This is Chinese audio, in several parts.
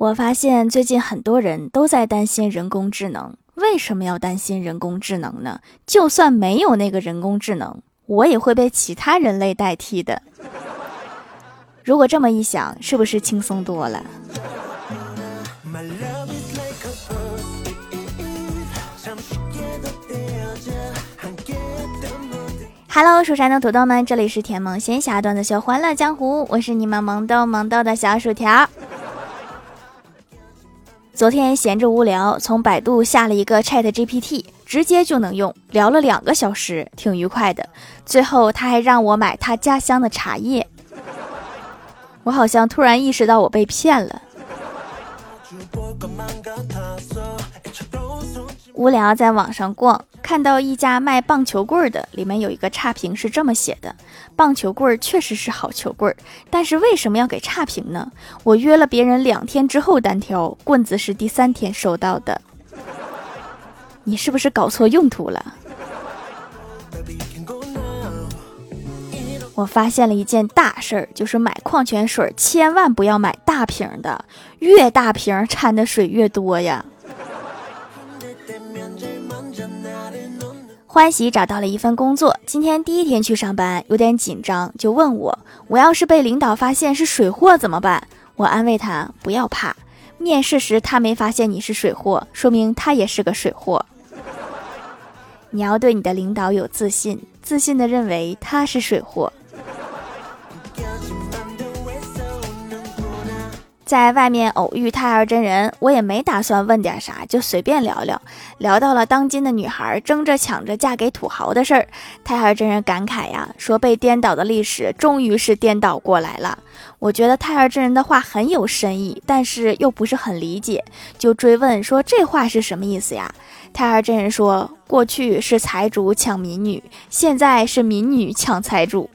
我发现最近很多人都在担心人工智能，为什么要担心人工智能呢？就算没有那个人工智能，我也会被其他人类代替的。如果这么一想，是不是轻松多了？Hello，蜀山的土豆们，这里是甜萌仙侠段子秀《欢乐江湖》，我是你们萌豆萌豆的小薯条。昨天闲着无聊，从百度下了一个 Chat GPT，直接就能用，聊了两个小时，挺愉快的。最后他还让我买他家乡的茶叶，我好像突然意识到我被骗了。无聊在网上逛。看到一家卖棒球棍的，里面有一个差评是这么写的：棒球棍确实是好球棍，但是为什么要给差评呢？我约了别人两天之后单挑，棍子是第三天收到的。你是不是搞错用途了？我发现了一件大事儿，就是买矿泉水千万不要买大瓶的，越大瓶掺的水越多呀。欢喜找到了一份工作，今天第一天去上班，有点紧张，就问我：我要是被领导发现是水货怎么办？我安慰他：不要怕，面试时他没发现你是水货，说明他也是个水货。你要对你的领导有自信，自信的认为他是水货。在外面偶遇太二真人，我也没打算问点啥，就随便聊聊。聊到了当今的女孩争着抢着嫁给土豪的事儿，太二真人感慨呀，说被颠倒的历史终于是颠倒过来了。我觉得太二真人的话很有深意，但是又不是很理解，就追问说这话是什么意思呀？太二真人说，过去是财主抢民女，现在是民女抢财主。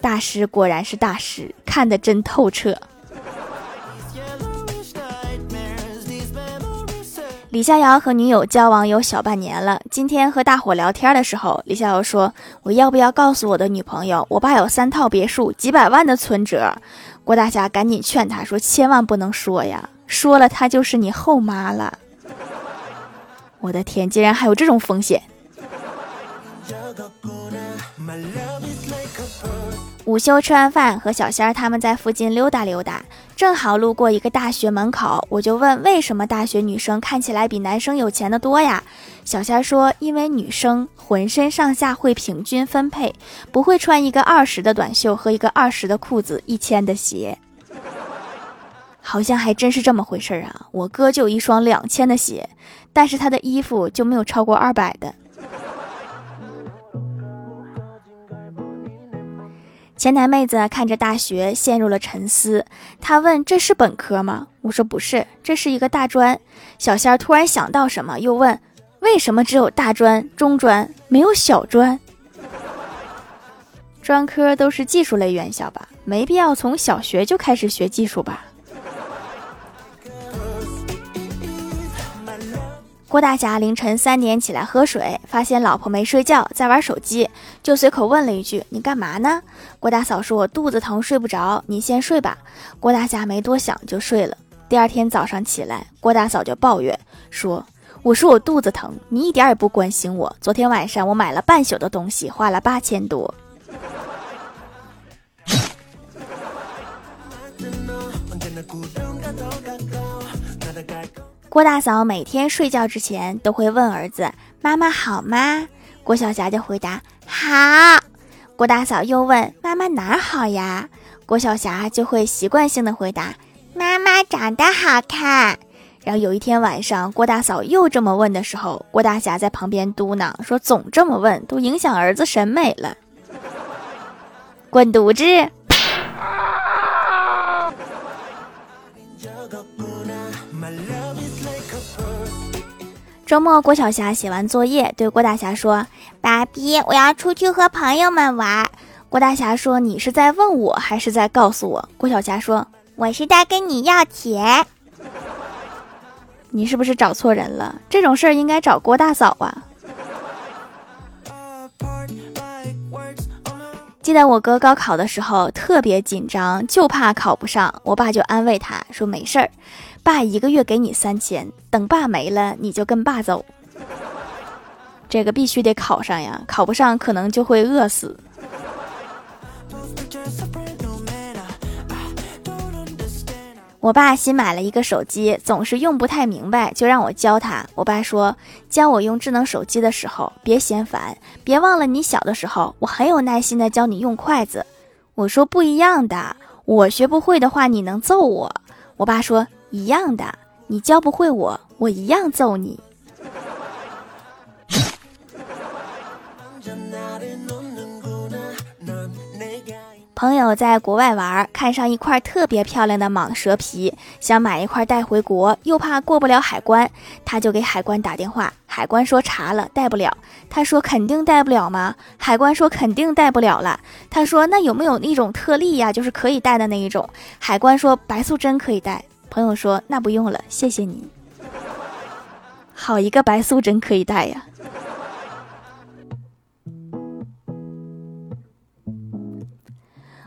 大师果然是大师，看得真透彻。李逍遥和女友交往有小半年了。今天和大伙聊天的时候，李逍遥说：“我要不要告诉我的女朋友，我爸有三套别墅，几百万的存折？”郭大侠赶紧劝他说：“千万不能说呀，说了她就是你后妈了。”我的天，竟然还有这种风险！午休吃完饭，和小仙儿他们在附近溜达溜达，正好路过一个大学门口，我就问：为什么大学女生看起来比男生有钱的多呀？小仙儿说：因为女生浑身上下会平均分配，不会穿一个二十的短袖和一个二十的裤子，一千的鞋。好像还真是这么回事儿啊！我哥就有一双两千的鞋，但是他的衣服就没有超过二百的。前台妹子看着大学，陷入了沉思。她问：“这是本科吗？”我说：“不是，这是一个大专。”小仙儿突然想到什么，又问：“为什么只有大专、中专，没有小专？专科都是技术类院校吧？没必要从小学就开始学技术吧？”郭大侠凌晨三点起来喝水，发现老婆没睡觉，在玩手机，就随口问了一句：“你干嘛呢？”郭大嫂说：“我肚子疼，睡不着，你先睡吧。”郭大侠没多想就睡了。第二天早上起来，郭大嫂就抱怨说：“我说我肚子疼，你一点也不关心我。昨天晚上我买了半宿的东西，花了八千多。”郭大嫂每天睡觉之前都会问儿子：“妈妈好吗？”郭晓霞就回答：“好。”郭大嫂又问：“妈妈哪儿好呀？”郭晓霞就会习惯性的回答：“妈妈长得好看。”然后有一天晚上，郭大嫂又这么问的时候，郭大侠在旁边嘟囔说：“总这么问，都影响儿子审美了。”滚犊子！周末，郭晓霞写完作业，对郭大侠说：“爸比，我要出去和朋友们玩。”郭大侠说：“你是在问我，还是在告诉我？”郭晓霞说：“我是在跟你要钱。”你是不是找错人了？这种事儿应该找郭大嫂啊。记得我哥高考的时候特别紧张，就怕考不上。我爸就安慰他说：“没事儿，爸一个月给你三千，等爸没了你就跟爸走。”这个必须得考上呀，考不上可能就会饿死。我爸新买了一个手机，总是用不太明白，就让我教他。我爸说，教我用智能手机的时候，别嫌烦，别忘了你小的时候，我很有耐心的教你用筷子。我说不一样的，我学不会的话，你能揍我。我爸说一样的，你教不会我，我一样揍你。朋友在国外玩，看上一块特别漂亮的蟒蛇皮，想买一块带回国，又怕过不了海关，他就给海关打电话。海关说查了，带不了。他说肯定带不了吗？海关说肯定带不了了。他说那有没有那种特例呀？就是可以带的那一种。海关说白素贞可以带。朋友说那不用了，谢谢你。好一个白素贞可以带呀！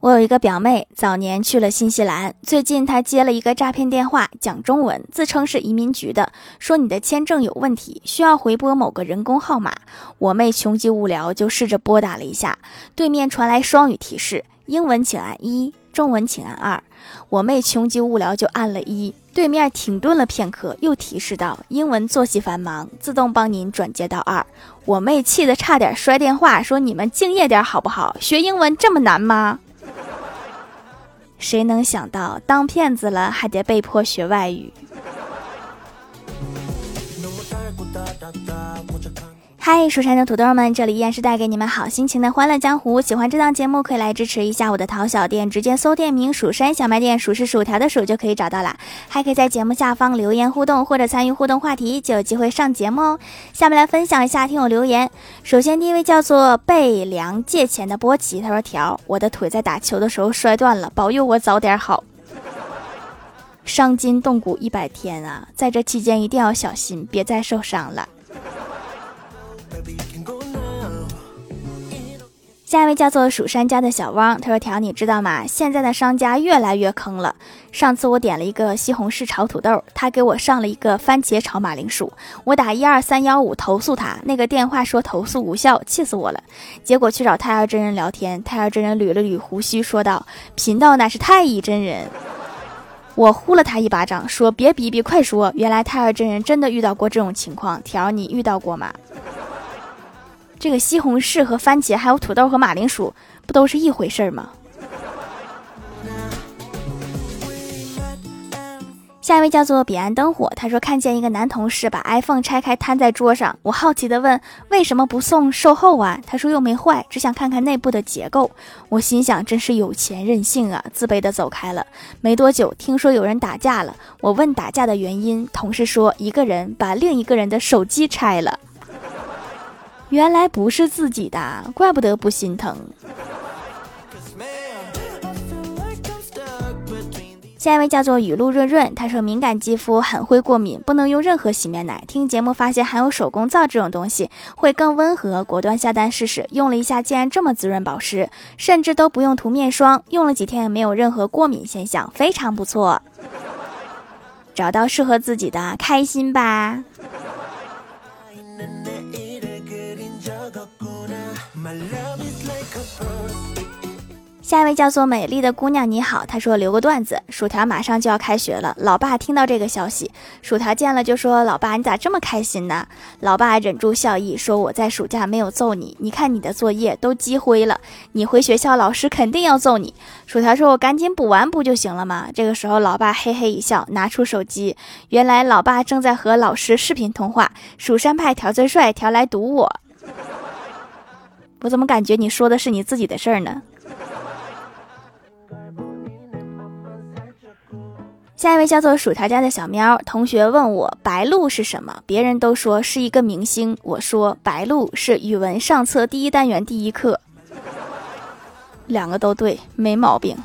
我有一个表妹，早年去了新西兰。最近她接了一个诈骗电话，讲中文，自称是移民局的，说你的签证有问题，需要回拨某个人工号码。我妹穷极无聊，就试着拨打了一下，对面传来双语提示：英文请按一，中文请按二。我妹穷极无聊，就按了一。对面停顿了片刻，又提示道：英文作息繁忙，自动帮您转接到二。我妹气得差点摔电话，说：“你们敬业点好不好？学英文这么难吗？” 谁能想到，当骗子了还得被迫学外语？嗨，蜀山的土豆们，这里依然是带给你们好心情的欢乐江湖。喜欢这档节目，可以来支持一下我的淘小店，直接搜店名“蜀山小卖店”，数是薯条的数就可以找到啦。还可以在节目下方留言互动，或者参与互动话题，就有机会上节目哦。下面来分享一下听友留言。首先第一位叫做被梁借钱的波奇，他说：“条，我的腿在打球的时候摔断了，保佑我早点好。伤筋动骨一百天啊，在这期间一定要小心，别再受伤了。”下一位叫做蜀山家的小汪，他说：“条，你知道吗？现在的商家越来越坑了。上次我点了一个西红柿炒土豆，他给我上了一个番茄炒马铃薯。我打一二三幺五投诉他，那个电话说投诉无效，气死我了。结果去找太二真人聊天，太二真人捋了捋胡须，说道：贫道乃是太乙真人。我呼了他一巴掌，说：别逼逼，快说！原来太二真人真的遇到过这种情况。条，你遇到过吗？”这个西红柿和番茄，还有土豆和马铃薯，不都是一回事吗？下一位叫做彼岸灯火，他说看见一个男同事把 iPhone 拆开摊在桌上，我好奇的问为什么不送售后啊？他说又没坏，只想看看内部的结构。我心想真是有钱任性啊，自卑的走开了。没多久，听说有人打架了，我问打架的原因，同事说一个人把另一个人的手机拆了。原来不是自己的，怪不得不心疼。下一位叫做雨露润润，他说敏感肌肤很会过敏，不能用任何洗面奶。听节目发现含有手工皂这种东西会更温和，果断下单试试。用了一下，竟然这么滋润保湿，甚至都不用涂面霜，用了几天也没有任何过敏现象，非常不错。找到适合自己的，开心吧。下一位叫做美丽的姑娘，你好。她说留个段子，薯条马上就要开学了。老爸听到这个消息，薯条见了就说：“老爸，你咋这么开心呢？”老爸忍住笑意说：“我在暑假没有揍你，你看你的作业都积灰了，你回学校老师肯定要揍你。”薯条说：“我赶紧补完不就行了吗？”这个时候，老爸嘿嘿一笑，拿出手机，原来老爸正在和老师视频通话。蜀山派条最帅，条来堵我。我怎么感觉你说的是你自己的事儿呢？下一位叫做薯条家的小喵同学问我白鹭是什么，别人都说是一个明星，我说白鹭是语文上册第一单元第一课，两个都对，没毛病。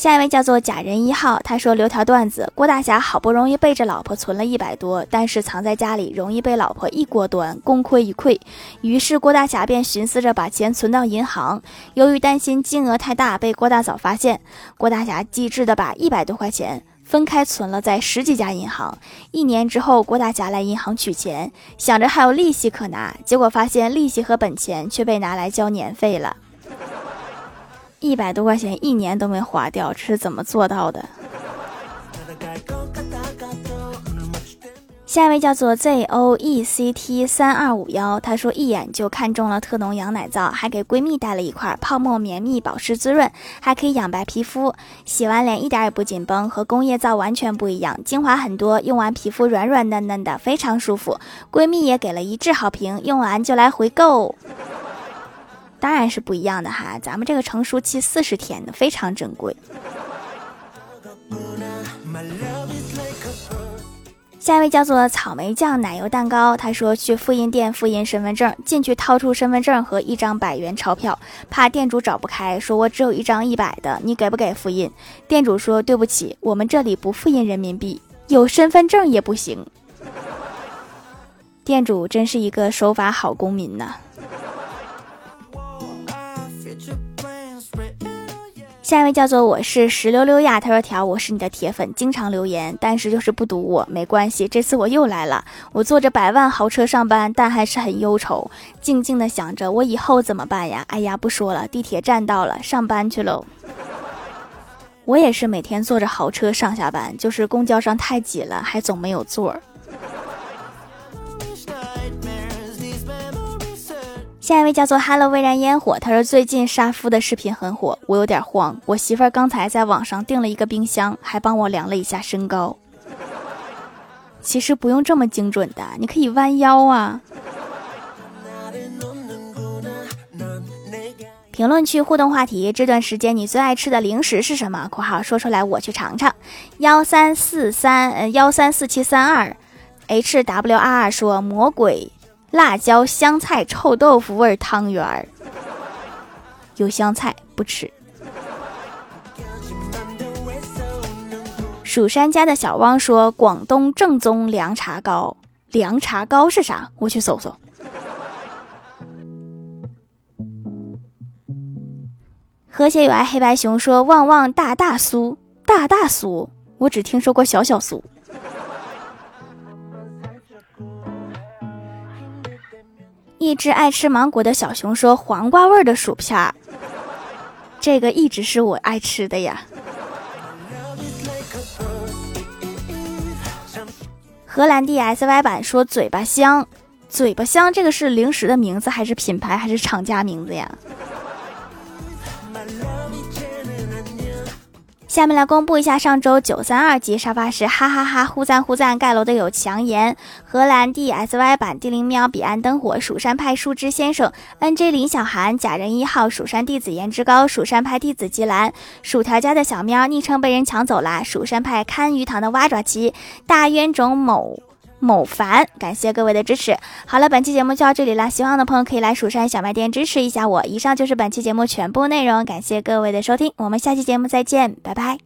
下一位叫做假人一号，他说留条段子：郭大侠好不容易背着老婆存了一百多，但是藏在家里容易被老婆一锅端，功亏一篑。于是郭大侠便寻思着把钱存到银行。由于担心金额太大被郭大嫂发现，郭大侠机智的把一百多块钱分开存了在十几家银行。一年之后，郭大侠来银行取钱，想着还有利息可拿，结果发现利息和本钱却被拿来交年费了。一百多块钱一年都没花掉，这是怎么做到的？下一位叫做 Z O E C T 三二五幺，他说一眼就看中了特浓羊奶皂，还给闺蜜带了一块泡沫绵密保湿滋润，还可以养白皮肤，洗完脸一点也不紧绷，和工业皂完全不一样，精华很多，用完皮肤软软嫩嫩的，非常舒服。闺蜜也给了一致好评，用完就来回购。当然是不一样的哈，咱们这个成熟期四十天的，非常珍贵。下一位叫做草莓酱奶油蛋糕，他说去复印店复印身份证，进去掏出身份证和一张百元钞票，怕店主找不开，说我只有一张一百的，你给不给复印？店主说对不起，我们这里不复印人民币，有身份证也不行。店主真是一个守法好公民呐。下一位叫做我是石榴溜呀，他说条我是你的铁粉，经常留言，但是就是不读我，没关系，这次我又来了。我坐着百万豪车上班，但还是很忧愁，静静的想着我以后怎么办呀？哎呀，不说了，地铁站到了，上班去喽。我也是每天坐着豪车上下班，就是公交上太挤了，还总没有座儿。下一位叫做 Hello 微燃烟火，他说最近杀夫的视频很火，我有点慌。我媳妇儿刚才在网上订了一个冰箱，还帮我量了一下身高。其实不用这么精准的，你可以弯腰啊。评论区互动话题：这段时间你最爱吃的零食是什么？（括号说出来我去尝尝。）幺三四三呃幺三四七三二，H W R 说魔鬼。辣椒香菜臭豆腐味汤圆儿，有香菜不吃。蜀山家的小汪说：“广东正宗凉茶糕，凉茶糕是啥？我去搜搜。”和谐有爱黑白熊说：“旺旺大大酥，大大酥，我只听说过小小酥。”一只爱吃芒果的小熊说：“黄瓜味的薯片儿，这个一直是我爱吃的呀。”荷兰 DSY 版说：“嘴巴香，嘴巴香，这个是零食的名字还是品牌还是厂家名字呀？”下面来公布一下上周九三二级沙发是哈哈哈呼赞呼赞盖楼的有强颜、荷兰 D S Y 版地灵喵、彼岸灯火、蜀山派树枝先生、N J 林小涵、假人一号、蜀山弟子颜值高、蜀山派弟子吉兰、薯条家的小喵昵称被人抢走了、蜀山派看鱼塘的蛙爪鸡、大冤种某。某凡，感谢各位的支持。好了，本期节目就到这里了。喜欢的朋友可以来蜀山小卖店支持一下我。以上就是本期节目全部内容，感谢各位的收听，我们下期节目再见，拜拜。